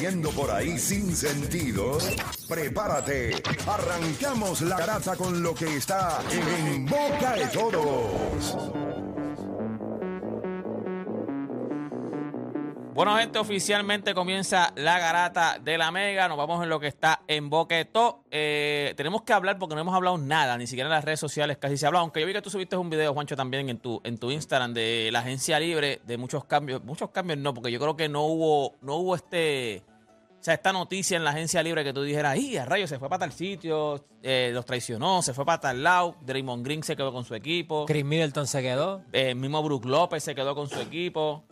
corriendo por ahí sin sentido, prepárate. Arrancamos la garata con lo que está en boca de todos. Bueno, gente, oficialmente comienza la garata de la Mega. Nos vamos en lo que está en Boqueto. Eh, tenemos que hablar porque no hemos hablado nada, ni siquiera en las redes sociales casi se ha hablado. Aunque yo vi que tú subiste un video, Juancho, también en tu, en tu Instagram de la agencia libre, de muchos cambios. Muchos cambios no, porque yo creo que no hubo, no hubo este. O sea, esta noticia en la agencia libre que tú dijeras, ¡y a rayos! Se fue para tal sitio, eh, los traicionó, se fue para tal lado. Draymond Green se quedó con su equipo. Chris Middleton se quedó. Eh, mismo Brook López se quedó con su equipo.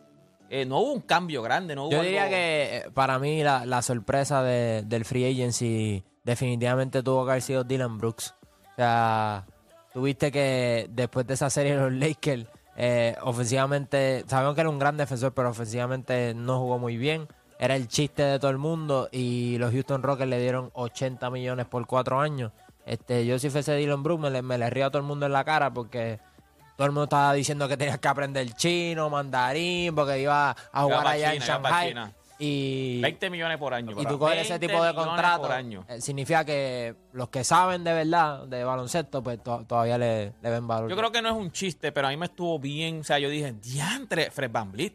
Eh, no hubo un cambio grande, no hubo Yo diría algo- que para mí la, la sorpresa de- del free agency definitivamente tuvo que haber sido Dylan Brooks. O sea, tuviste que después de esa serie de los Lakers, eh, ofensivamente, sabemos que era un gran defensor, pero ofensivamente no jugó muy bien. Era el chiste de todo el mundo y los Houston Rockets le dieron 80 millones por cuatro años. Este, yo si fuese Dylan Brooks me le, me le río a todo el mundo en la cara porque todo el mundo estaba diciendo que tenías que aprender chino, mandarín, porque iba a jugar pa' allá en China, iba pa' Shanghai. Y, 20 millones por año. y tú coges ese 20 tipo de contrato, año. eh, significa que los que saben de verdad de baloncesto, pues to- todavía le, le ven valor. Yo creo que no es un chiste, pero a mí me estuvo bien. O sea, yo dije, diantre, Fred Van Vliet.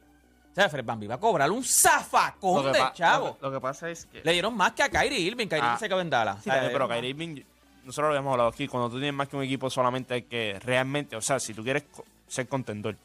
O sea, Fred Vliet va a cobrar un zafacón de chavo. lo que- lo que pasa es que. Le dieron más que a Kyrie Irving. Kyrie Ah. Irving se quedó en Dallas. Sí, también, pero eh, Kyrie Irving, nosotros lo habíamos hablado aquí, cuando tú tienes más que un equipo solamente hay que realmente, o sea, si tú quieres ser contendor,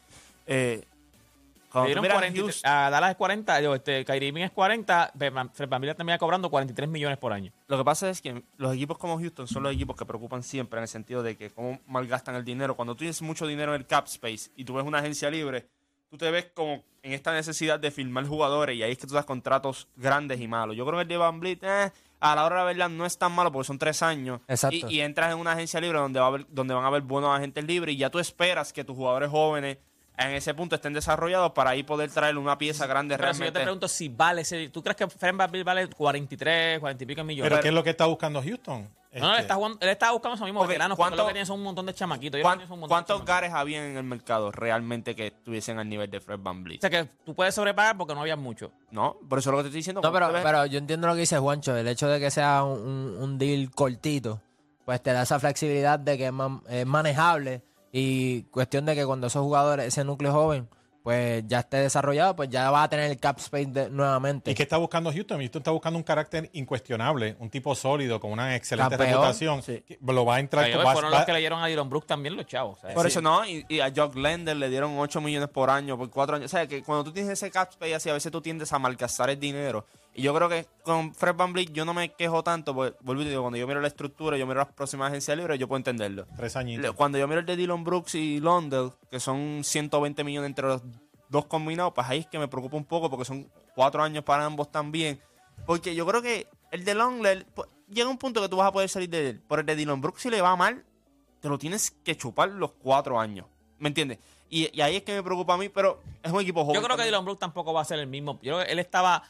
eh, Le cuando tú dieron miras 40, Houston, a Dallas es 40, yo, este, Kyrie Irving es 40, Fred Van termina cobrando 43 millones por año. lo que pasa es que los equipos como Houston son los equipos que preocupan siempre en el sentido de que cómo malgastan el dinero. Cuando tú tienes mucho dinero en el cap space y tú ves una agencia libre, tú te ves como en esta necesidad de firmar jugadores y ahí es que tú das contratos grandes y malos. Yo creo que el de Van Vliet, eh, a la hora de la verdad, no es tan malo porque son tres años. Exacto. Y, y entras en una agencia libre donde, va a haber- donde van a haber buenos agentes libres y ya tú esperas que tus jugadores jóvenes en ese punto estén desarrollados para ahí poder traer una pieza grande Pero si yo realmente. te pregunto si vale ese. ¿Tú crees que Fred Van Vliet vale 43, 40 y pico millones? Pero ¿qué es lo que está buscando Houston? no, no, él Este, está, jugando, él está buscando esos mismos Ok, veteranos. ¿cuánto- lo que tiene son un montón de chamaquitos. Yo creo que ¿Cuán- tiene son un montón de ¿Cuántos chamaquitos. gares había en el mercado realmente que estuviesen al nivel de Fred Van O Vliet? sea que tú puedes sobrepagar porque no había mucho. No, por eso es lo que te estoy diciendo. No, pero, yo entiendo lo que dice Juancho. El hecho de que sea un, un- un deal cortito, pues te da esa flexibilidad de que es, man- es manejable y cuestión de que cuando esos jugadores, ese núcleo joven, pues ya esté desarrollado, pues ya va a tener el cap space de- nuevamente. ¿Y qué está buscando Houston? Houston está buscando un carácter incuestionable, un tipo sólido, con una excelente Campeón, reputación. sí. Lo va a entrar Ahí va- fueron va- los que le dieron a Dylan Brooks también los chavos. ¿sabes? Por Sí. eso no, y, y a Jock Lender le dieron 8 millones por año, por 4 años. O sea, que cuando tú tienes ese cap space así, a veces tú tiendes a malgastar el dinero. Y yo creo que con Fred Van Vliet yo no me quejo tanto, porque, vuelvo y digo, cuando yo miro la estructura, yo miro las próximas agencias libres, yo puedo entenderlo. Tres añitos. Cuando yo miro el de Dylan Brooks y Londell, que son 120 millones entre los dos combinados, pues ahí es que me preocupa un poco porque son cuatro años para ambos también. Porque yo creo que el de Londell pues, llega un punto que tú vas a poder salir de él. Por el de Dylan Brooks, si le va mal, te lo tienes que chupar los cuatro años. ¿Me entiendes? Y, y ahí es que me preocupa a mí, pero es un equipo joven. Yo creo que. Dylan Brooks tampoco va a ser el mismo. Yo creo que él estaba.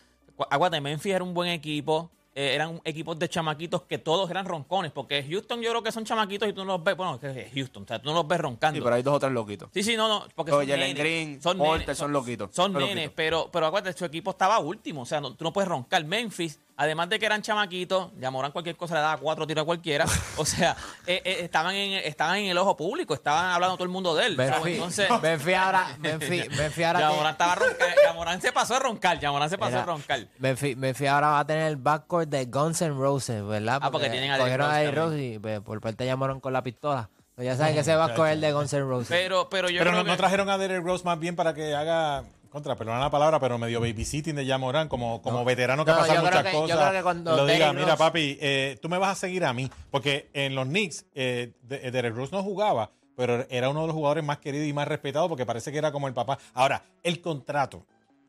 Aguante, Memphis era un buen equipo. eh, eran equipos de chamaquitos que todos eran roncones. Porque Houston, yo creo que son chamaquitos y tú no los ves. Bueno, que es Houston, o sea, tú no los ves roncando. Sí, pero hay dos o tres loquitos. Sí, sí, no, no. Porque son nenes, Green, son Porter nenes, son loquitos, Son son nenes, loquitos. pero, pero acuérdate, su equipo estaba último. O sea, no- tú no puedes roncar. Memphis, además de que eran chamaquitos, Yamoran cualquier cosa le daba cuatro tiros a cualquiera. o sea, eh, eh, estaban, en, estaban en el ojo público, estaban hablando todo el mundo de él. Benfi, Entonces, Benfi ahora, Benfi, Benfi ahora estaba. Yamoran se pasó a roncar. Yamoran se pasó Mira, a roncar. Benfi, Benfi ahora va a tener el backcourt de Guns N' Roses, ¿verdad? Ah, porque tienen a cogieron también. Rose y pues, por parte llamaron con la pistola. Pues ya saben que ese backcourt es el de Guns N' Roses. Pero, pero yo Pero creo no, no trajeron a Derek Rose más bien para que haga, contra, perdona la palabra, pero medio babysitting de Jamoran, como, como veterano que No, ha pasado muchas que- yo cosas. creo que cuando lo diga, mira papi, eh, tú me vas a seguir a mí. Porque en los Knicks, eh, de- Derek Rose no jugaba, pero era uno de los jugadores más queridos y más respetados porque parece que era como el papá. Ahora, el contrato,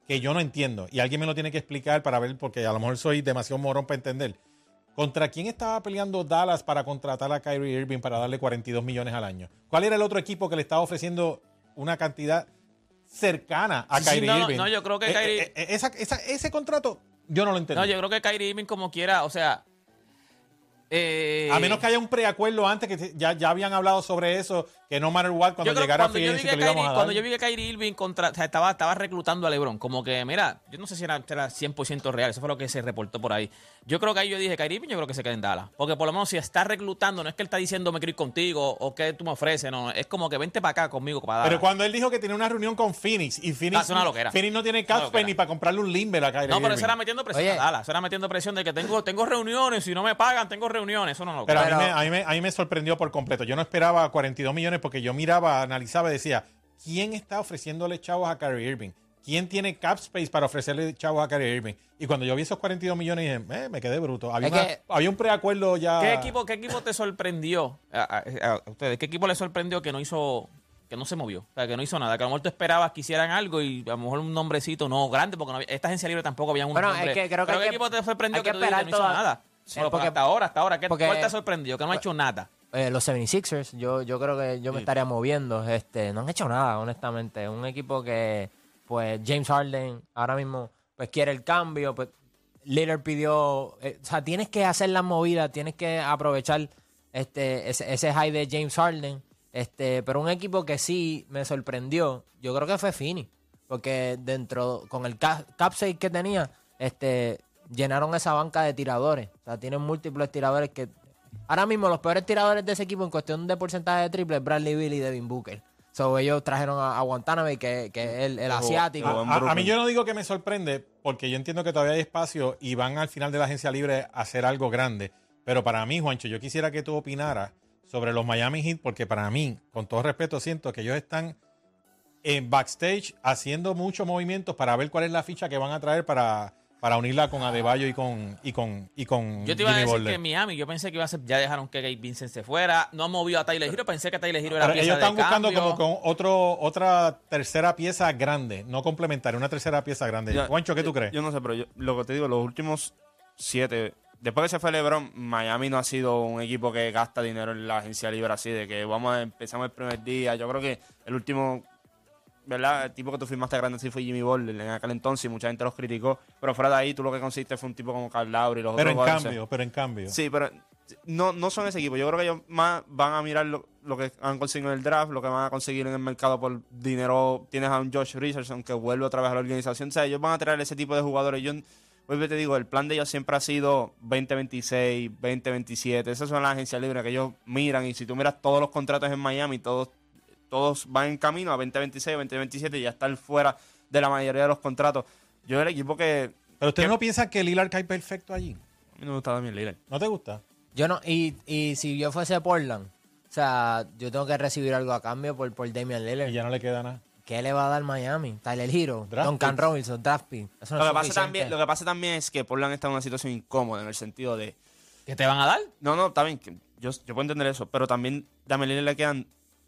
que yo no entiendo, y alguien me lo tiene que explicar para ver, porque a lo mejor soy demasiado morón para entender. ¿Contra quién estaba peleando Dallas para contratar a Kyrie Irving para darle 42 millones al año? ¿Cuál era el otro equipo que le estaba ofreciendo una cantidad cercana a Sí, Kyrie no, no, Irving? no, yo creo que Eh, Kyrie- eh, eh, esa- esa- ese contrato, yo no lo entiendo. No, yo creo que Kyrie Irving como quiera, o sea... eh, A menos que haya un preacuerdo antes, que ya, ya habían hablado sobre eso, que no matter what, cuando creo llegara cuando free yo, vi agency que Kyrie, a cuando yo vi que Kyrie Irving contra, o sea, estaba, estaba reclutando a LeBron, como que, mira, yo no sé si era, era 100% real, eso fue lo que se reportó por ahí. Yo creo que ahí yo dije, Kyrie Irving, yo creo que se queda en Dallas. Porque por lo menos si está reclutando, no es que él está diciendo me quiero ir contigo o que tú me ofreces, no, es como que vente para acá conmigo para Dallas. Pero cuando él dijo que tenía una reunión con Phoenix y Ah, Phoenix, es una loquera. Phoenix no tiene space ni para comprarle un limber a Kyrie no, pero eso era metiendo presión Oye. a Dallas, eso era metiendo presión de que tengo, tengo reuniones, si no me pagan, tengo reuniones, eso no lo Pero, Pero- a, mí me, a, mí me, a mí me sorprendió por completo. Yo no esperaba 42 millones porque yo miraba, analizaba y decía, ¿quién está ofreciéndole chavos a Kyrie Irving? ¿Quién tiene cap space para ofrecerle chavos a Kyrie Irving? Y cuando yo vi esos 42 millones dije, eh, me quedé bruto. Había, Es una- que- había un preacuerdo ya. ¿Qué equipo, ¿Qué equipo te sorprendió a, a- a ustedes? ¿Qué equipo le sorprendió que no hizo, que no se movió? O sea, que no hizo nada. Que a lo mejor tú esperabas que hicieran algo y a lo mejor un nombrecito no grande, porque no había- esta agencia libre tampoco había un Bueno, es nombre. que creo que Pero ¿qué que- equipo te sorprendió que, que tú dices que no hizo nada? Sí, Bueno, porque- hasta ahora, hasta ahora. ¿qué, porque- ¿Cuál te ha sorprendido? Que no ha hecho nada. Eh, los 76ers, yo, yo creo que yo me estaría moviendo. Este, no han hecho nada, honestamente. Un equipo que, pues, James Harden ahora mismo, pues, quiere el cambio. Pues, Lillard pidió. eh, o sea, tienes que hacer las movidas, tienes que aprovechar este, ese, ese high de James Harden. Este, pero un equipo que sí me sorprendió, yo creo que fue Fini. Porque dentro, con el ca- cap save que tenía, este, llenaron esa banca de tiradores. O sea, tienen múltiples tiradores que. Ahora mismo los peores tiradores de ese equipo en cuestión de porcentaje de triple es Bradley Bill y Devin Booker. So, ellos trajeron a, a Guantánamo, que, que es el, el asiático. A, mí yo no digo que me sorprende, porque yo entiendo que todavía hay espacio y van al final de la agencia libre a hacer algo grande. Pero para mí, Juancho, yo quisiera que tú opinaras sobre los Miami Heat, porque para mí, con todo respeto, siento que ellos están en backstage haciendo muchos movimientos para ver cuál es la ficha que van a traer para, para unirla con Adebayo y con, y con, y con Yo te iba a decir Butler. que Miami, yo pensé que iba a ser, ya dejaron que Gabe Vincent se fuera, no han movido a Tyler Hero, pensé que Tyler Hero era pieza ellos están de buscando cambio. como con otro, otra tercera pieza grande, no complementaria, una tercera pieza grande. Ya, Juancho, ¿qué tú crees? Yo no sé, pero yo- lo que te digo, los últimos siete. Después que se fue LeBron, Miami no ha sido un equipo que gasta dinero en la agencia libre así, de que vamos a empezamos el primer día. Yo creo que el último, ¿verdad? El tipo que tú firmaste grande sí fue Jimmy Butler en aquel entonces y mucha gente los criticó. Pero fuera de ahí, tú lo que conseguiste fue un tipo como Carl Lowry y los pero en otros jugadores. cambio, pero en cambio. Sí, pero no, no son ese equipo. Yo creo que ellos más van a mirar lo, lo que han conseguido en el draft, lo que van a conseguir en el mercado por dinero. Tienes a un Josh Richardson que vuelve otra vez a la organización. O sea, ellos van a traer ese tipo de jugadores. Yo, vuelvo te digo, el plan de ellos siempre ha sido 2026, 2027. Esas son las agencias libres que ellos miran. Y si tú miras todos los contratos en Miami, todos, todos van en camino a 2026, 2027 y ya están fuera de la mayoría de los contratos. Yo el equipo que... Pero ustedes no piensan que Lillard cae perfecto allí. A mí no me gusta Damian Lillard. ¿No te gusta? Yo no, y, y si yo fuese Portland, o sea, yo tengo que recibir algo a cambio por, por Damian Lillard. Y ya no le queda nada. ¿Qué le va a dar Miami? Tyler Hero, Draft Duncan picks. Robinson, draft pick. Eso no Lo es que, pasa también, lo que pasa también es que Portland está en una situación incómoda en el sentido de. ¿Qué te van a dar? No, no, está bien, que yo, yo puedo entender eso, pero también a Lillard le quedan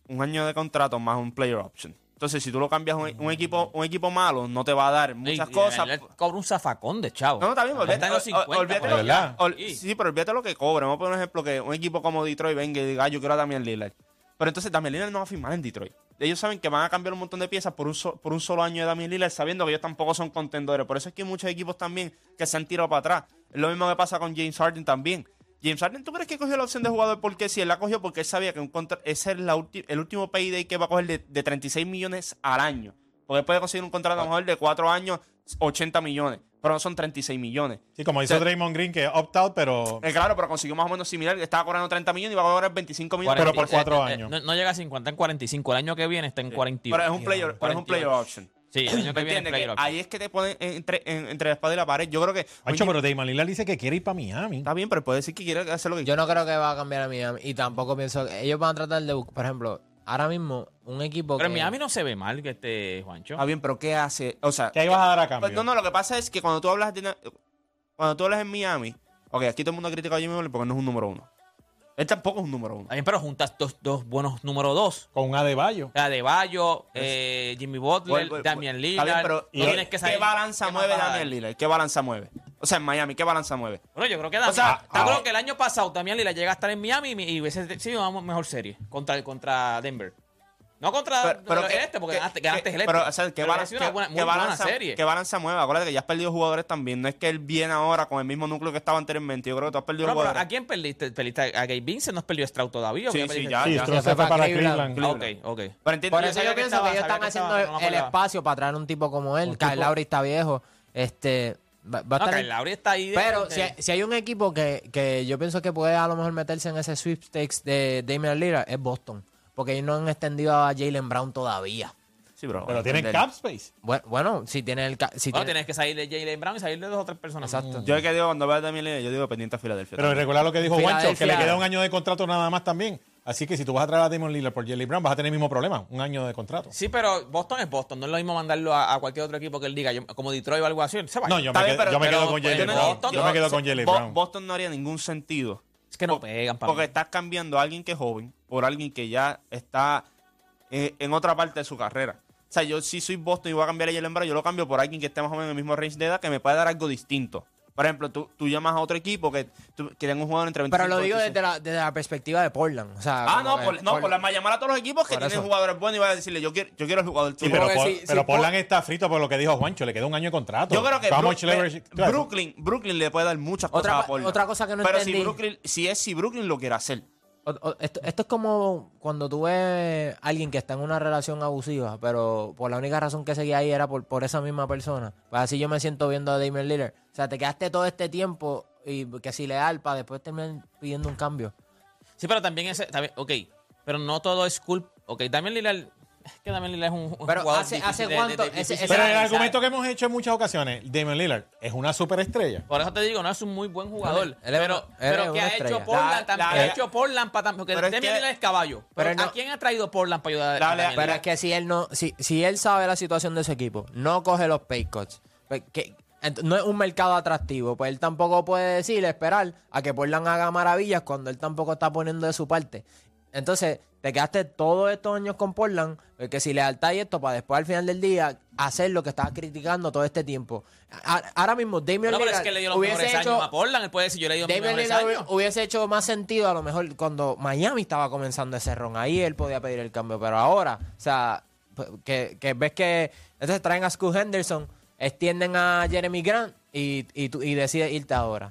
un año de contrato más un player option. Entonces, si tú lo cambias un, un equipo un equipo malo, no te va a dar muchas Y- cosas. él cobra un zafacón de chavo. No, no, está bien, olvídate, Está en los ol- 50, olvídate por lo, ahí. ¿Verdad? ol- Sí. sí, pero olvídate lo que cobra. Vamos a poner un ejemplo que un equipo como Detroit venga y diga, ah, yo quiero a Damian Lillard. Pero entonces Damian Lillard no va a firmar en Detroit. Ellos saben que van a cambiar un montón de piezas por un, so- por un solo año de Damian Lillard, sabiendo que ellos tampoco son contendores. Por eso es que hay muchos equipos también que se han tirado para atrás. Es lo mismo que pasa con James Harden también. James Harden, ¿tú crees que cogió la opción de jugador porque si él la cogió porque él sabía que un contra- ese es la ulti- el último payday que va a coger de, de 36 millones al año? Porque él puede conseguir un contrato a lo mejor de 4 años, 80 millones, pero no son 36 millones. Sí, como hizo O sea, Draymond Green, que opt-out, pero... Eh, claro, pero consiguió más o menos similar. Estaba cobrando 30 millones y va a cobrar 25 millones. Pero por 40, cuatro eh, eh, años. No, no llega a 50, en 45. El año que viene está en 41. Pero es un player, pero es un 48. player option. Sí, el año ¿Me que viene Que ahí es que te ponen entre, en- entre la espada y la pared. Yo creo que. Juancho, oye, pero Damon Lillard dice que quiere ir para Miami. Está bien, pero puede decir que quiere hacer lo que Yo no creo que va a cambiar a Miami. Y tampoco pienso. Ellos van a tratar de. buscar- Por ejemplo, ahora mismo, un equipo Pero que. Miami no se ve mal que este Juancho. Está bien, pero ¿qué hace? O sea. ¿Qué ahí vas a dar a cambio? pues, no, no, lo que pasa es que cuando tú hablas de. Cuando tú hablas en Miami. Ok, aquí todo el mundo ha criticado a Jimmy Butler porque no es un número uno. Él tampoco es un número uno. Bien, pero juntas dos, dos buenos número dos. Con un Adebayo. Adebayo, eh, Jimmy Butler, Vuelvo- vuelvo- Damian Está Lillard. bien, pero no tienes que saber ¿qué balanza qué más mueve vas a dar. Damian Lillard? ¿Qué balanza mueve? O sea, en Miami, ¿qué balanza mueve? Bueno, yo creo que O Damian. sea, te acuerdo ah, que el año pasado Damian Lillard llega a estar en Miami y, y hubiese sido una mejor serie contra, contra Denver. No contra Pero- pero que- este, porque que- ganaste, ganaste que- el este. Pero, o sea, que, Pero balan- ha sido una que- buena- balanza, serie. que balanza mueve. Acuérdate que ya has perdido jugadores también. No es que él viene ahora con el mismo núcleo que estaba anteriormente. Yo creo que tú has perdido pero jugadores. ¿A quién perdiste? ¿Perdiste a Gabe Vincent? ¿No has perdido a Stroud todavía? ¿O Sí, qué sí, ya, Sí, ya. Stroud se fue para Cleveland. Cleveland. Ok, ok. Pero entiendo, Por eso yo que pienso estaba- que ellos están haciendo estaba, no me el espacio para traer un tipo como él. Kyle Lowry está viejo. Este, va, va No, estar- Lowry está ahí. Pero de- si, hay- si hay un equipo que, que yo pienso que puede a lo mejor meterse en ese sweepstakes de Damian Lillard es Boston. Porque ellos no han extendido a Jalen Brown todavía. Sí, bro. Pero tienen cap space. Bueno, bueno si tiene el... ca- Si Bueno, tiene- tienes que salir de Jalen Brown y salir de dos o tres personas. Exacto. Yo es que digo, cuando a Damian Lillard, yo digo pendiente a Filadelfia. Pero recuerda lo que dijo Juancho, que le queda un año de contrato nada más también. Así que si tú vas a traer a Damon Lillard por Jelly Brown, vas a tener el mismo problema, un año de contrato. Sí, pero Boston es Boston. No es lo mismo mandarlo a, a cualquier otro equipo que él diga, yo- como Detroit o algo así. Se va. No, yo me, bien, quedo, pero- yo me pero- quedo con pero no, Brown. Yo me quedo con Bo- Brown. Boston no haría ningún sentido. Es que no pegan para Porque estás cambiando a alguien que es joven por alguien que ya está eh, en otra parte de su carrera. O sea, yo si soy Boston y voy a cambiar a Jalen Brown, yo lo cambio por alguien que esté más o menos en el mismo range de edad que me pueda dar algo distinto. Por ejemplo, tú, tú llamas a otro equipo que, tú- que tenga un jugador entre 25 pero lo digo desde la, desde la perspectiva de Portland. O sea, Ah, no, que por, no, por la más llamar a todos los equipos que tienen jugadores buenos y voy a decirle, yo quiero, yo quiero el jugador Sí, pero, Por- si- pero si Portland Por- está frito por lo que dijo Juancho, le queda un año de contrato. Yo creo que How Brook- much leverage- ve- claro. Brooklyn, Brooklyn le puede dar muchas cosas Otra- a Portland. otra cosa que no Pero entendí. si Brooklyn, si es si Brooklyn lo quiere hacer. Esto, esto es como cuando tú ves a alguien que está en una relación abusiva, pero por la única razón que seguía ahí era por, por esa misma persona. Pues así yo me siento viendo a Damian Lillard. O sea, te quedaste todo este tiempo y que si leal para después terminar pidiendo un cambio. Sí, pero también ese. También, ok, pero no todo es cool. Ok, Damian Lillard. Es que Damian Lillard es un, un Pero jugador hace- hace de- de- cuánto- de- ese- ese- Pero el argumento que hemos hecho en muchas ocasiones, Damon Lillard es una superestrella. Por eso te digo, no es un muy buen jugador. Él él pero él pero es ¿qué una ha hecho. Portland? La- también? la- ¿Qué ha hecho Portland para Porque Damian que- Lillard es caballo. Pero, Pero no- ¿a quién ha traído Portland para ayudar a La- Damian? Pero es que si él no, si, si él sabe la situación de su equipo, no coge los pay cuts, pues, que- no es un mercado atractivo, pues él tampoco puede decir, esperar a que Portland haga maravillas cuando él tampoco está poniendo de su parte. Entonces, te quedaste todos estos años con Portland, porque si lealtad y esto, para después al final del día hacer lo que estabas criticando todo este tiempo. Ahora mismo, Damian No, pero Lillard es que le dio los hubiese hecho, años a Portland. Él puede decir, yo le he Damian Lillard años. hubi- hubiese hecho más sentido a lo mejor cuando Miami estaba comenzando ese ron. Ahí él podía pedir el cambio. Pero ahora, o sea, pues, que, que ves que entonces traen a Scoot Henderson, extienden a Jeremy Grant y, y, y decides irte ahora.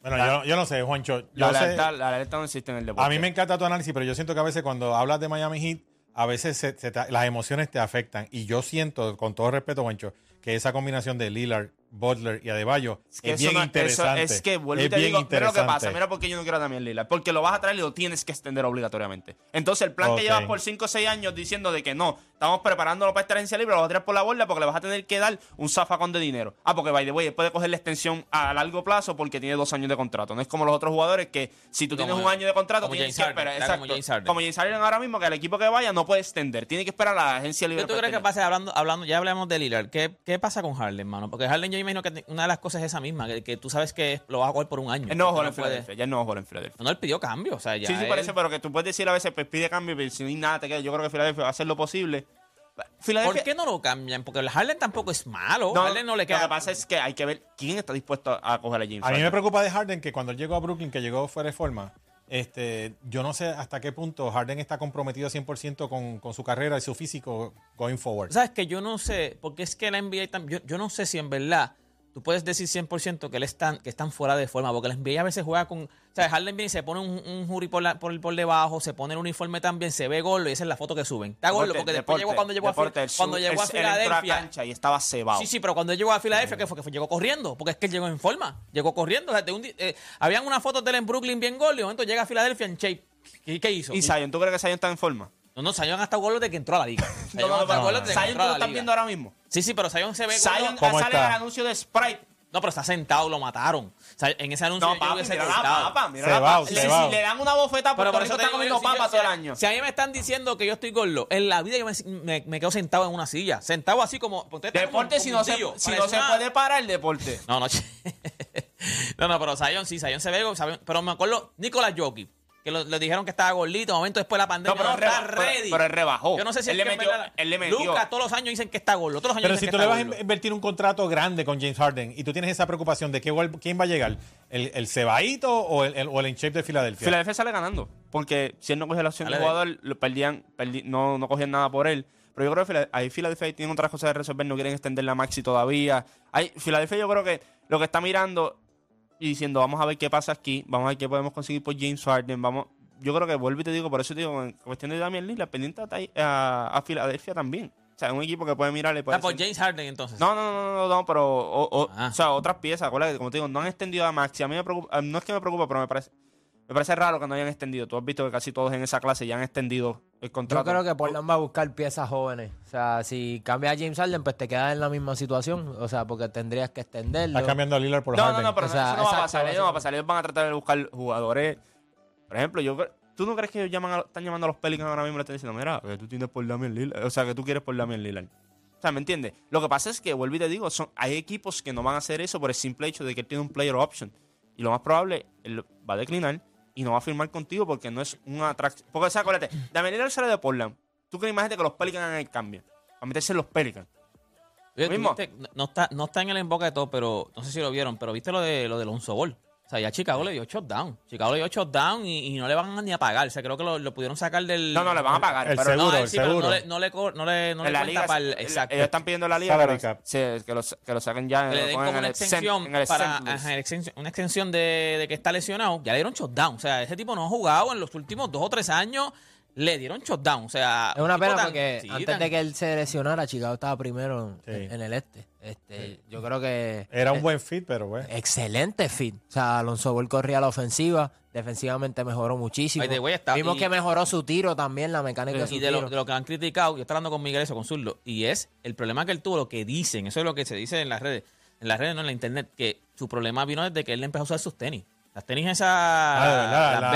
Bueno, yo, yo no sé, Juancho. La sé- lealtad, la lealtad no existe en el deporte. a mí me encanta tu análisis, pero yo siento que a veces cuando hablas de Miami Heat, a veces se- se te- las emociones te afectan. Y yo siento, con todo respeto, Juancho, que esa combinación de Lillard, Butler y Adebayo es, que eso bien no- eso- interesante. es que vuelvo y Es te bien digo, mira lo que pasa, mira por qué yo no quiero a Damian Lillard. Porque lo vas a traer y lo tienes que extender obligatoriamente. Entonces, el plan que llevas por 5 o 6 años diciendo de que no, estamos preparándolo para esta agencia libre, lo vas a tirar por la borda porque le vas a tener que dar un zafacón de dinero. Ah, porque by the way, él puede coger la extensión a largo plazo porque tiene dos años de contrato. No es como los otros jugadores que si tú Como- tienes un año de contrato, como tienes James que Harden, esperar. está Exacto. como James Harden. Como James Harden ahora mismo, que el equipo que vaya no puede extender. Tiene que esperar a la agencia libre. ¿Qué tú crees que pasa hablando, hablando, ya hablamos de Lillard? ¿Qué, qué pasa con Harden, mano? Porque Harden yo imagino que una de las cosas es esa misma, que, que tú sabes que lo vas a coger por un año. Él no va a jugar en Filadelfia. Ya él no va a jugar en Filadelfia. No, él pidió cambio, o sea, ya Sí, sí, él- parece, pero que tú puedes decir a veces, pues pide cambio, pero si no hay nada te queda. Yo creo que Filadelfia va a hacer lo posible. Filadelfia. ¿Por qué no lo cambian? Porque el Harden tampoco es malo. No, Harden no le queda... Lo que pasa es que hay que ver quién está dispuesto a coger a James A mí me preocupa de Harden que cuando él llegó a Brooklyn, que llegó fuera de forma, este, yo no sé hasta qué punto Harden está comprometido 100% con, con su carrera y su físico going forward. ¿Sabes que Yo no sé, porque es que la NBA, yo, yo no sé si en verdad tú puedes decir 100% que él están, que están fuera de forma, porque la NBA a veces juega con, o sea, Harden viene y se pone un, un jury por, la- por, por debajo, se pone el uniforme también, se ve gol y esa es la foto que suben. Está gol Deporte, porque después deporte, llegó cuando llegó deporte, a, Fi- cuando llegó a Filadelfia. cancha y estaba cebado. Sí, sí, pero cuando llegó a Filadelfia, ¿qué fue? Que fue, llegó corriendo, porque es que él llegó en forma, llegó corriendo. o sea, de un eh, habían unas fotos de él en Brooklyn bien gol y de momento llega a Filadelfia en shape. ¿Qué, qué hizo? ¿Y Zion? ¿Tú crees que Zion está en forma? No, no, Zion hasta gol desde que entró a la liga. No, Zion no, no, no. Zion, entró tú lo estás viendo ahora mismo. Sí, sí, pero Zion se ve Zion. ¿Cómo sale en está? el anuncio de Sprite. No, pero está sentado, lo mataron. O sea, en ese anuncio No, yo papi, hubiese mira la papa, mira Cebao, la papa. Si, le dan una bofeta, Pero por eso está comiendo yo, si papa yo- todo el año. Si a mí me están diciendo que yo estoy gordo, en la vida yo me, me- me quedo sentado en una silla. Sentado así como... está como- Deporte, como si no se, tío, si no se puede parar el deporte. No, no. no, no, pero Zion sí, Zion se ve... Pero me acuerdo Nicolás Jokic, que lo- le dijeron que estaba gordito, un momento después de la pandemia, No, pero no, él está reba- ready. pero él rebajó. Yo no sé si Él es le que metió- verdad- él le metió. Lucas todos los años dicen que está gordo, todos los años Pero dicen si que tú le vas a invertir un contrato grande con James Harden y tú tienes esa preocupación de que, quién va a llegar, el, el Cebaito o el, el- o el in shape de Filadelfia. Filadelfia sale ganando. Porque si él no cogía la opción de Dale, jugador, lo perdían, no, no cogían nada por él. Pero yo creo que ahí Filadelfia tiene otras cosas de resolver, no quieren extender la maxi todavía. Ahí, Filadelfia yo creo que lo que está mirando y diciendo, vamos a ver qué pasa aquí, vamos a ver qué podemos conseguir por James Harden, vamos... Yo creo que vuelvo y te digo, por eso te digo, en cuestión de Damian Lillard, pendiente a, Tai- a, a Filadelfia también. O sea, un equipo que puede mirarle. Está por James Harden entonces. No, no, no, no, no, pero o, o- Ah. o sea, otras piezas, acuérdate, como te digo, no han extendido a Maxi. A mí me preocupa, eh, no es que me preocupa, pero me parece me parece raro que no hayan extendido. Tú has visto que casi todos en esa clase ya han extendido el Yo contrato. creo que Portland va a buscar piezas jóvenes. O sea, si cambia a James Harden, pues te quedas en la misma situación. O sea, porque tendrías que extenderlo. Estás cambiando a Lillard por No, no, Harden. no, pero O sea, eso no va a pasar. Ellos no va a pasar. Ellos van a tratar de buscar jugadores. Por ejemplo, yo ¿tú no crees que ellos llaman a- están llamando a los Pelicans ahora mismo y le están diciendo, mira, que tú tienes por Damian Lillard? O sea, que tú quieres por Damian Lillard. O sea, ¿me entiendes? Lo que pasa es que, vuelvo y te digo, son, hay equipos que no van a hacer eso por el simple hecho de que él tiene un player option. Y lo más probable, él va a declinar y no va a firmar contigo porque no es una atracción. Porque, o sea, acuérdate, Damian Lillard sale de Portland. ¿Tú crees, imagínate que los Pelicans hagan el cambio? A meterse en los Pelicans. Oye, mismo. no está, no está en el emboque de todo, pero no sé si lo vieron, pero viste lo de lo de Lonzo Ball. O sea, ya Chicago le dio shutdown. Chicago le dio shutdown y, y no le van ni a pagar. O sea, creo que lo, lo pudieron sacar del. No, no, le van a pagar. El pero seguro, No, el sí, pero seguro. no le, no le, co- no le, no le la liga, para el- exacto. ellos están pidiendo la liga sí, que, lo, que lo saquen ya que le den como en una extensión en el para ajá, una extensión de, de que está lesionado. Ya le dieron shutdown. O sea, ese tipo no ha jugado en los últimos dos o tres años. Le dieron shutdown. O sea, Es una pena tan- porque sí, antes tan- de que él se lesionara, Chicago estaba primero en, Sí. en el este. este Yo creo que Era un buen fit, pero bueno. excelente fit. O sea, Alonso Ball corría la ofensiva, defensivamente mejoró muchísimo. Está- Vimos y- que mejoró su tiro también, la mecánica de su y de lo, de lo que han criticado, yo estoy hablando con Miguel eso, con Zurdo, y es el problema que él tuvo, lo que dicen, eso es lo que se dice en las redes, en las redes, no en la internet, que su problema vino desde que él empezó a usar sus tenis. Las tenis esas, Ah, las la-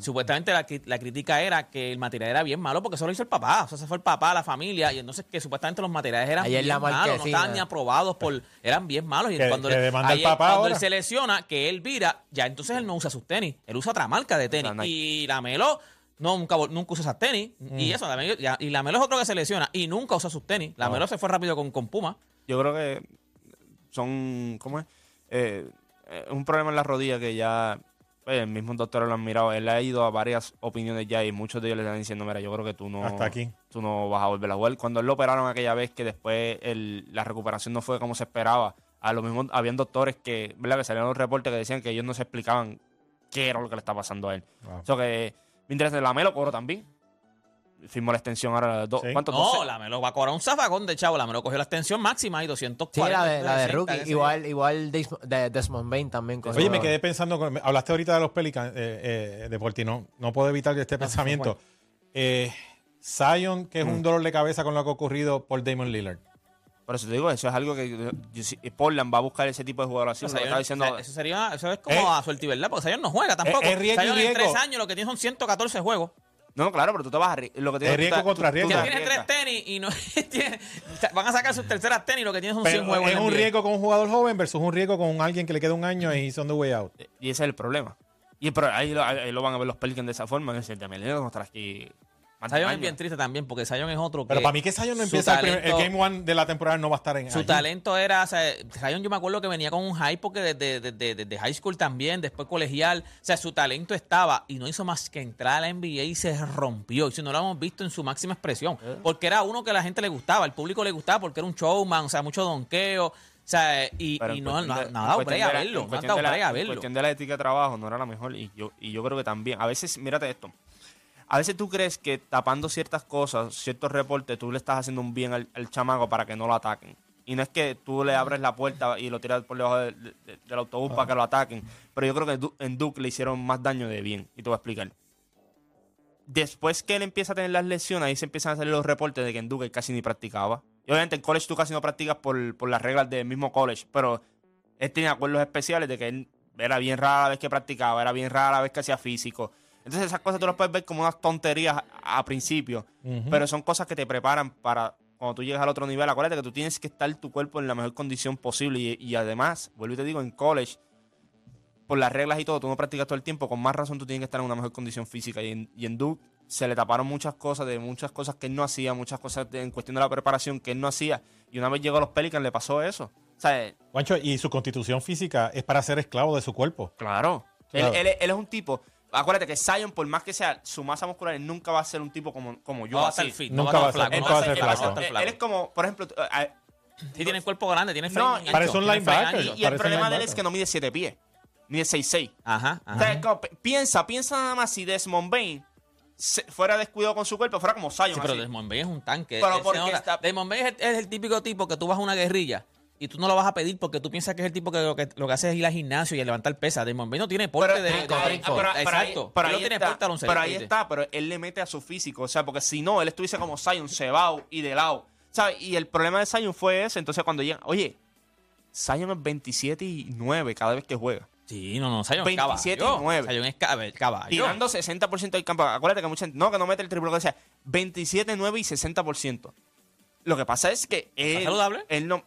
Supuestamente la, la crítica era que el material era bien malo porque eso lo hizo el papá, o sea, se fue el papá, la familia, y entonces que supuestamente los materiales eran Ayer bien la malos, no estaban ni aprobados por, eran bien malos, y Que- cuando, que le- demanda el papá cuando ahora. él se lesiona, que él vira, ya entonces él no usa sus tenis, él usa otra marca de tenis, y la Melo nunca, vol- nunca usa esas tenis. Mm. Y eso, la y la Melo es otro que se lesiona y nunca usa sus tenis. La No. Melo se fue rápido con, con Puma. Yo creo que son, ¿cómo es? Eh, eh, un problema en la rodilla que ya pues, el mismo doctor lo han mirado. Él ha ido a varias opiniones ya y muchos de ellos le están diciendo, mira, yo creo que tú no, Hasta aquí. tú no vas a volver a jugar. Cuando él lo operaron aquella vez que después el- la recuperación no fue como se esperaba, a lo mismo habían doctores que, ¿verdad? Que salieron los reportes que decían que ellos no se explicaban qué era lo que le estaba pasando a él. Wow. O sea que mientras la Melo cobró también. Firmó la extensión ahora de dos. Sí. ¿Cuántos? No, 12? la Melo va a cobrar un zafacón de chavo. La Melo cogió la extensión máxima y 240. Sí, la de, la de 260, rookie. Igual, igual Des- de Desmond Bain también. cogió- Oye, me quedé pensando, con- hablaste ahorita de los Pelicans, eh, eh, de Porti, no, no puedo evitar este pensamiento. Eh, Zion, que es un dolor de cabeza con lo que ha ocurrido por Damon Lillard. Por eso te digo, eso es algo que Portland va a buscar ese tipo de jugador así. O lo sea, que yo- estaba diciendo, o sea, eso sería, eso es como Eh. a suerte verdad, porque Zion no juega tampoco. es riesgo y Zion en tres años lo que tiene son 114 juegos. No, claro, pero tú te vas a lo que te Es digo, tú riesgo te- contra riesgo. te Ya Exacto. tiene tres tenis y no tiene- van a sacar sus terceras tenis, lo que tiene son 100 Pero juegos. en es un riesgo con un jugador joven versus un riesgo con alguien que le queda un año y son the way out. Y ese es el problema. Y pero ahí lo, ahí lo van a ver los Pelicans de esa forma. Que a estar aquí. Zion es bien triste también, porque Zion es otro Pero que para mí que Zion no empieza el, primer- el talento- Game One de la temporada, no va a estar en Su allí. talento era, o sea, Zion yo me acuerdo que venía con un hype porque desde, desde- desde high school también, después colegial, o sea, su talento estaba y no hizo más que entrar a la NBA y se rompió. Y si no lo hemos visto en su máxima expresión, Eh. porque era uno que a la gente le gustaba, al público le gustaba porque era un showman, o sea, mucho donqueo, o sea, y, Pero y en no, no, de- no en ha dado a verlo, en no ha dado a En verlo. cuestión de la ética de trabajo no era la mejor. Y yo, y yo creo que también. A veces, mírate esto. A veces tú crees que tapando ciertas cosas, ciertos reportes, tú le estás haciendo un bien al, al chamaco para que no lo ataquen. Y no es que tú le abres la puerta y lo tiras por debajo de- de- del autobús para que lo ataquen. Pero yo creo que Du- en Duke le hicieron más daño de bien. Y te voy a explicar. Después que él empieza a tener las lesiones, ahí se empiezan a salir los reportes de que en Duke él casi ni practicaba. Y obviamente en college tú casi no practicas por, por las reglas del mismo college. Pero él tenía acuerdos especiales de que él era bien rara la vez que practicaba, era bien rara la vez que hacía físico. Entonces esas cosas tú las puedes ver como unas tonterías a, a principio, pero son cosas que te preparan para cuando tú llegas al otro nivel. Acuérdate que tú tienes que estar tu cuerpo en la mejor condición posible y, y además, vuelvo y te digo, en college por las reglas y todo, tú no practicas todo el tiempo, con más razón tú tienes que estar en una mejor condición física. Y en, y en Duke se le taparon muchas cosas, de muchas cosas que él no hacía, muchas cosas de- en cuestión de la preparación que él no hacía. Y una vez llegó a los Pelicans le pasó eso. O sea, eh, y su constitución física es para ser esclavo de su cuerpo. claro. Él, Claro. él- él es un tipo... Acuérdate que Zion, por más que sea su masa muscular, él nunca va a ser un tipo como, como yo. No va a estar fit. Nunca no va a estar ser- flaco. nunca va a ser él es como, por ejemplo, eh, Sí, tiene el cuerpo grande, tiene No, frame Parece ancho, un linebacker. ancho. y el Parece problema de él es que no mide 7 pies, mide 6'6". Ajá, O sea, ajá. es como, pe- piensa, piensa nada más si Desmond Bain fuera descuidado con su cuerpo, fuera como Zion. Sí, pero así. Desmond Bain es un tanque. Pero porque está- Desmond Bain es, el- es el típico tipo que tú vas a una guerrilla y tú no lo vas a pedir porque tú piensas que es el tipo que lo que, lo que hace es ir al gimnasio y a levantar pesas. Bain no tiene porte Pero, de, de- de- pero- Exacto. pero no ahí tiene está, porte de pero ahí está, pero él le mete a su físico. O sea, porque si no, él estuviese como Zion, cebado y de lado. ¿Sabes? Y el problema de Zion fue ese. Entonces, cuando llega, oye, Zion es 27 y 9 cada vez que juega. Sí, no, no, Zion es 27 y caballo. 9. Zion es cab- caballo. Tirando 60% del campo. Acuérdate que mucha gente, no, que no mete el triple, que sea 27, 9 y 60%. Lo que pasa es que él, saludable? él no.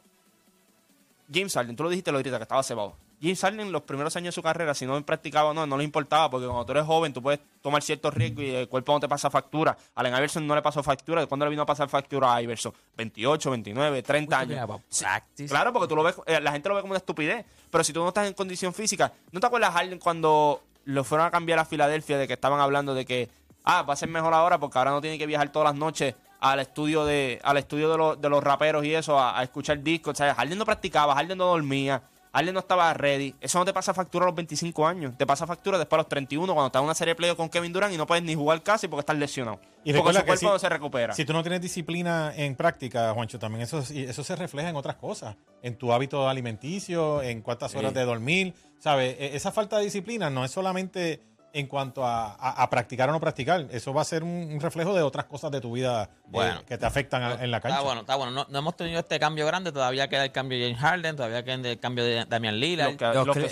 James Harden, tú lo dijiste lo ahorita, que estaba cebado. James Harden en los primeros años de su carrera, si no practicaba o no, no le importaba, porque cuando tú eres joven, tú puedes tomar ciertos riesgos y el cuerpo no te pasa factura. Allen Iverson no le pasó factura. ¿Cuándo le vino a pasar factura a Iverson? 28, 29, 30 años. Sí. Claro, porque tú lo ves, eh, la gente lo ve como una estupidez. Pero si tú no estás en condición física, ¿no te acuerdas Harden cuando lo fueron a cambiar a Filadelfia de que estaban hablando de que ah, va a ser mejor ahora porque ahora no tiene que viajar todas las noches al estudio de al estudio de, los- de los raperos y eso a, a escuchar discos, o sea, Harden no practicaba, Harden no dormía, Harden no estaba ready. Eso no te pasa factura a los 25 años, te pasa factura después a los 31 cuando estás en una serie de playoffs con Kevin Durant y no puedes ni jugar casi porque estás lesionado. Y porque su cuerpo si- no se recupera. Si tú no tienes disciplina en práctica, Juancho, también eso, eso se refleja en otras cosas. En tu hábito alimenticio, en cuántas horas Sí. de dormir. ¿Sabes? E- Esa falta de disciplina no es solamente en cuanto a, a- a practicar o no practicar. Eso va a ser un, un reflejo de otras cosas de tu vida eh, que te afectan a- en la cancha. Está bueno, está bueno. No, no hemos tenido este cambio grande. Todavía queda el cambio de James Harden. Todavía queda el cambio de Damian Lillard. Los que-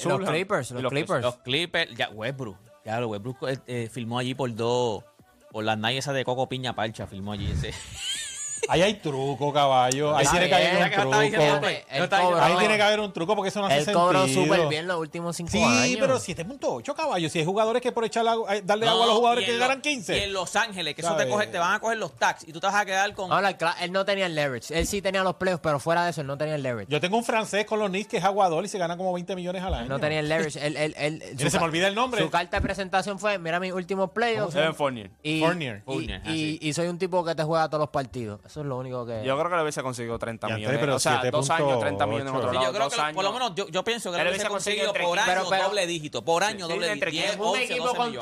Los, Clippers, los Clippers. Los Clippers. Ya, Westbrook. Ya, Westbrook eh, eh, filmó allí por dos. Por las nallas esas de Coco Piña Parcha. Filmó allí ese. Ahí hay truco, caballo. Ahí tiene que haber un truco. Él Ahí tiene que haber un truco porque eso no hace Él sentido. cobró súper bien los últimos cinco Sí, años. pero 7.8 caballos. Si hay jugadores que por echar agua- eh, darle No, agua a los jugadores que ganan Los- 15. Y en Los Ángeles, que eso te, coge, te van a coger los tax y tú te vas a quedar con. Ahora, él no tenía el leverage. Él sí tenía los playoffs, pero fuera de eso, él no tenía el leverage. Yo tengo un francés con los Knicks que es aguador y se gana como 20 millones al año. Él no tenía el leverage. Él, él, él- se me olvida el nombre. Su carta de presentación fue, mira mis últimos playoffs. Fournier. Y, Fournier. y- Fournier, y- y soy un tipo que te juega todos los partidos. Eso es lo único que... Yo creo que le hubiese conseguido 30 Ya, millones. pero o sea, dos 7.8. años, 30 millones en otro Sí, lado. yo creo dos que lo- por lo años. menos yo, yo pienso que lo hubiese conseguido conseguido por año equipos. Pero- doble dígito. Por año Sí, doble dígito. equipos. 10, un 11, equipo 12 millones.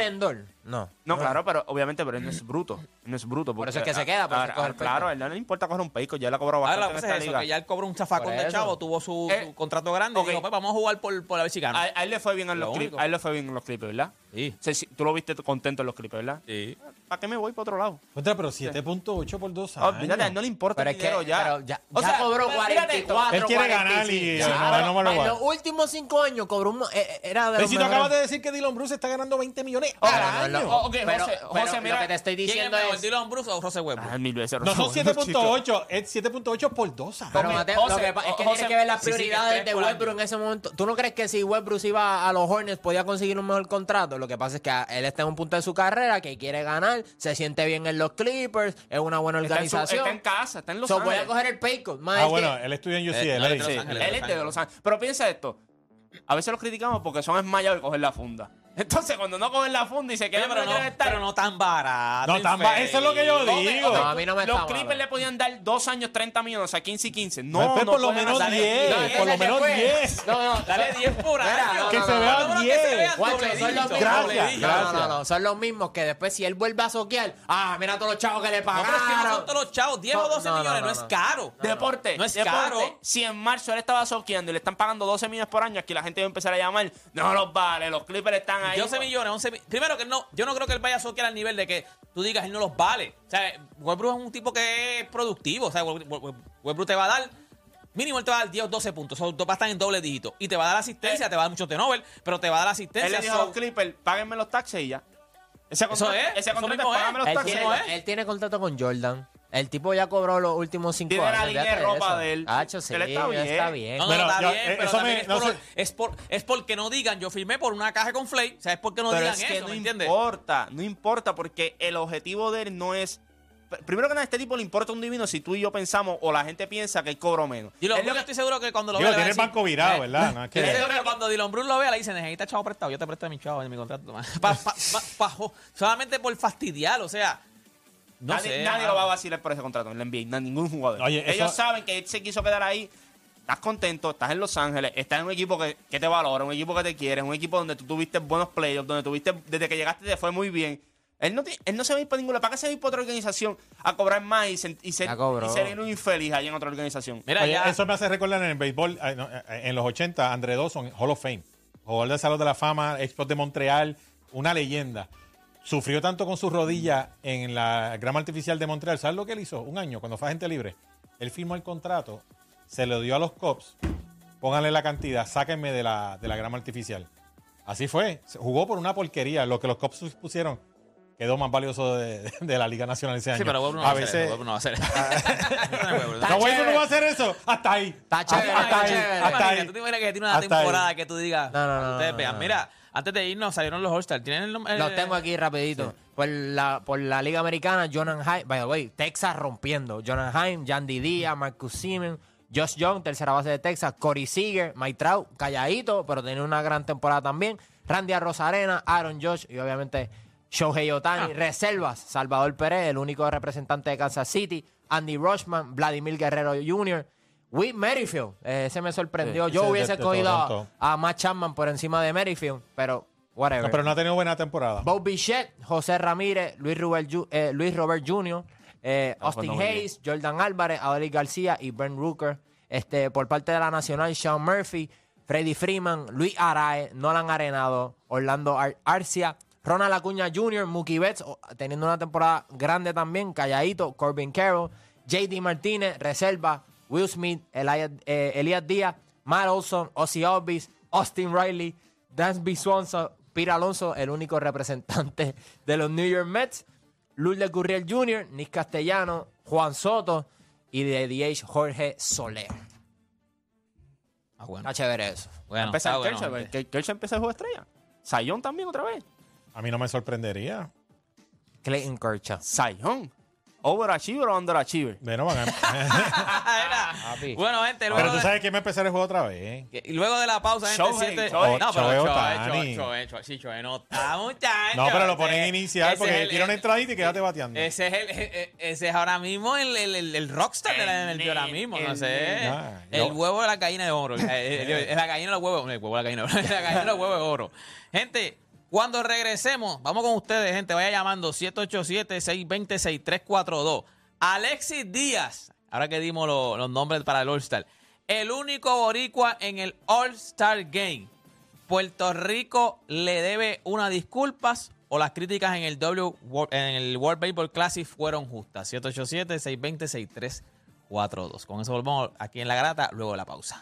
Contendor. No. No, claro, pero obviamente, pero él no es bruto. No es bruto. Por eso porque- es que se queda, por eso ahora, Claro, él no le importa coger un peico, ya él ha cobrado Ahora, bastante que en esta es eso, liga. que ya él cobró un zafacón de chavo, tuvo su, Eh, su contrato grande ok. y dijo, pues vamos a jugar por, por a ver si gana. A, a él le fue bien en Lo los clips. A él le fue bien en los clips, ¿verdad? Sí, O sea, tú lo viste contento en los clips, ¿verdad? sí. ¿Para qué me voy para otro lado? Contra, pero 7.8 por dos Ah, años. A él no le importa Pero el es que dinero ya. pero ya, O ya sea, cobró mírate esto. 44, Él quiere ganar y 45. no, Pero no me lo en los últimos cinco años cobró un... eh, eh, era de Pero los si tú acabas de decir que Dylan Bruce está ganando 20 millones Oh, al no es año. Lo- Oh, ok, pero- José, pero José, mira. lo que te estoy ¿Quién es diciendo mejor, es... Dylan Bruce o José Westbrook? Ah, mil veces. No son Rosso, 7.8, es 7.8 por dos años. Pero Mateo, lo José, que pa- es que José, tiene que ver las sí, sí, que prioridades de por Westbrook en ese momento. ¿Tú no crees que si Westbrook iba a los Hornets podía conseguir un mejor contrato? Lo que pasa es que a- él está en un punto de su carrera que quiere ganar, se siente bien en los Clippers, es una buena Está en, su- organización. está en casa, está en Los So, voy a Ángeles. coger el pay cut. Más Ah, que- bueno, él estudia en Eh, UCLA. no, él es de Sí, Los Ángeles, él es de Los Ángeles. Pero piensa esto. A veces los criticamos porque son esmayados y cogen la funda. Entonces, cuando no cogen la funda y se quedan pero, no, pero no tan barato. No tan ba- eso es lo que yo digo. No, a mí no me Los Clippers le podían dar dos años, 30 millones, o sea, 15 y 15. No, Pues, no por lo menos hacer 10, eso. No, por lo menos fue. 10. No, no, Dale 10 por año. no, Que no, se 10. vean Guacho, doble son los dígito, mismos. Gracias, doble dígito. No, no, no, son los mismos que después si él vuelve a soquear, ah, mira todos los chavos que le No, pero es que no pagaron. son todos los chavos. 10 o No, 12 no, no, millones no, es caro. Deporte. No es caro. Si en marzo él estaba soqueando y le están pagando 12 millones por año, aquí la gente va a empezar a llamar. No los vale, los Clippers están ahí. 12 millones, 11 millones. Primero que no, yo no creo que él vaya a soquear al nivel de que tú digas él no los vale. O sea, Westbrook es un tipo que es productivo. O sea, We- We- Westbrook te va a dar. Mínimo él te va a dar 10 o 12 puntos. O sea, va a estar en doble dígito. Y te va a dar asistencia, te va a dar mucho turnover, pero te va a dar Él asistencia. le dijo a so- los Clippers, páguenme los taxes y ya. Ese contrato, es, ese eso contrato mismo es, págame los Él taxes. él tiene contrato con Jordan. El tipo ya cobró los últimos cinco Tiene la años. línea de ropa eso. de él. Hacho, sí, Él está bien. está bien. No, no, Bueno, está yo- bien, eh, pero eso también me- es, no por, es, por, es porque no digan, yo firmé por una caja con Flake. O sea, es porque no Pero digan es que eso, no ¿me entiendes? importa, no importa, porque el objetivo de él no es. pr- Primero que nada, a este tipo le importa un divino si tú y yo pensamos o la gente piensa que él cobró menos. Y lo único que estoy seguro que cuando lo vea. tiene el banco virado, eh, ¿verdad? No es que- seguro que cuando Dylan Bruce lo vea, le dice, necesita chavo prestado. Yo te presté mi chavo en mi contrato. Pa- pa- pa- pa- jo- solamente por fastidiar, o sea. No nadie, sé. nadie lo va a vacilar por ese contrato en la NBA, ningún jugador. Oye, Ellos eso- saben que él se quiso quedar ahí. Estás contento, estás en Los Ángeles, estás en un equipo que, que te valora, un equipo que te quiere, un equipo donde tú tuviste buenos playoffs, donde tuviste, desde que llegaste te fue muy bien. Él no, él no se va a ir para ninguna. ¿Para qué se va a ir para otra organización a cobrar más y, se- y ser, y ser un infeliz allá en otra organización? Mira, Oye, ya. eso me hace recordar en el béisbol, eh, en los 80, André Dawson, Hall of Fame, jugador del Salón de la Fama, Expos de Montreal, una leyenda. Sufrió tanto con su rodilla en la grama artificial de Montreal. ¿Sabes lo que él hizo? Un año, cuando fue agente libre. Él firmó el contrato, se lo dio a los Cubs, pónganle la cantidad, sáquenme de la, de la grama artificial. Así fue. Se Jugó por una porquería. Lo que los Cubs pusieron quedó más valioso de, de la Liga Nacional ese año. Sí, pero Webber no a va a hacer veces. no va a hacer eso. No, Webber chévere. no va a hacer eso. Hasta ahí. Está chévere, hasta ahí. Hasta ahí. ¿Tú te imaginas que tiene una temporada que tú digas? No, ustedes vean. Mira, antes de irnos salieron los All-Stars. ¿Tienen el nombre? Los tengo aquí rapidito. Por, la, por la Liga Americana, Jonan Haim, by the way, Texas rompiendo. Jonan Haim, Yandy Díaz, Marcus Siemens, Josh Young, tercera base de Texas, Corey Seager, Mike Trout, calladito, pero tiene una gran temporada también. Randy Rosarena, Aaron Josh y obviamente Shohei Otani. Reservas, Salvador Pérez, el único representante de Kansas City, Andy Rushman, Vladimir Guerrero Jr., Whit Merrifield, eh, ese me sorprendió. Sí, Yo ese es hubiese cogido a, Matt Chapman por encima de Merrifield, pero whatever. No, pero no ha tenido buena temporada. Bob Bichette, José Ramírez, Luis, Robert eh, Luis Robert Jr., eh, Ah, pues Austin no, Hayes, Jordan Álvarez, Adelis García y Ben Rooker. Este, por parte de la Nacional, Sean Murphy, Freddy Freeman, Luis Arae, Nolan Arenado, Orlando Ar- Arcia, Ronald Acuña Jr., Mookie Betts, teniendo una temporada grande también, calladito, Corbin Carroll, JD Martínez, Reserva, Will Smith, Elias, eh, Elías Díaz, Matt Olson, Ozzy Alvis, Austin Riley, Dansby Swanson, Pete Alonso, el único representante de los New York Mets, Lourdes Gurriel Jr., Nick Castellano, Juan Soto y de DH Jorge Soler. Ah, bueno. Está chévere eso. Bueno, Empezar está bueno, Kershaw, gente. que Kershaw empieza el juego estrella. Sayón también otra vez. A mí no me sorprendería. Clayton Kershaw. Sayón. ¿Overachiever o underachiever? Bueno, van a-. Papi. Bueno, gente, Pero luego, tú de, sabes que me empezar el juego otra vez. y luego de la pausa, gente, Shohei, siete... Shohei. no, pero Shohei Shohei, Ohtani. Shohei, Shohei, Shohei, sí, Shohei no está, muchacho. No, pero lo Ese- ponen inicial ese porque es el- tira una entradita y quédate bateando. Ese es, el, e- e- ese es ahora mismo el, el, el, el rockstar de la MLB ahora mismo, no el- sé. Ah, el yo- huevo de la gallina de oro. el- el- el- la gallina de los huevos. El huevo de la gallina, la gallina de los huevos de oro. Gente, cuando regresemos, vamos con ustedes, gente. Vaya llamando 787-620-6342. Alexis Díaz, ahora que dimos lo- los nombres para el All-Star. El único boricua en el All-Star Game. Puerto Rico le debe unas disculpas o las críticas en el, w, en el World Baseball Classic fueron justas. 787-620-6342. Con eso volvemos aquí en La Grata luego de la pausa.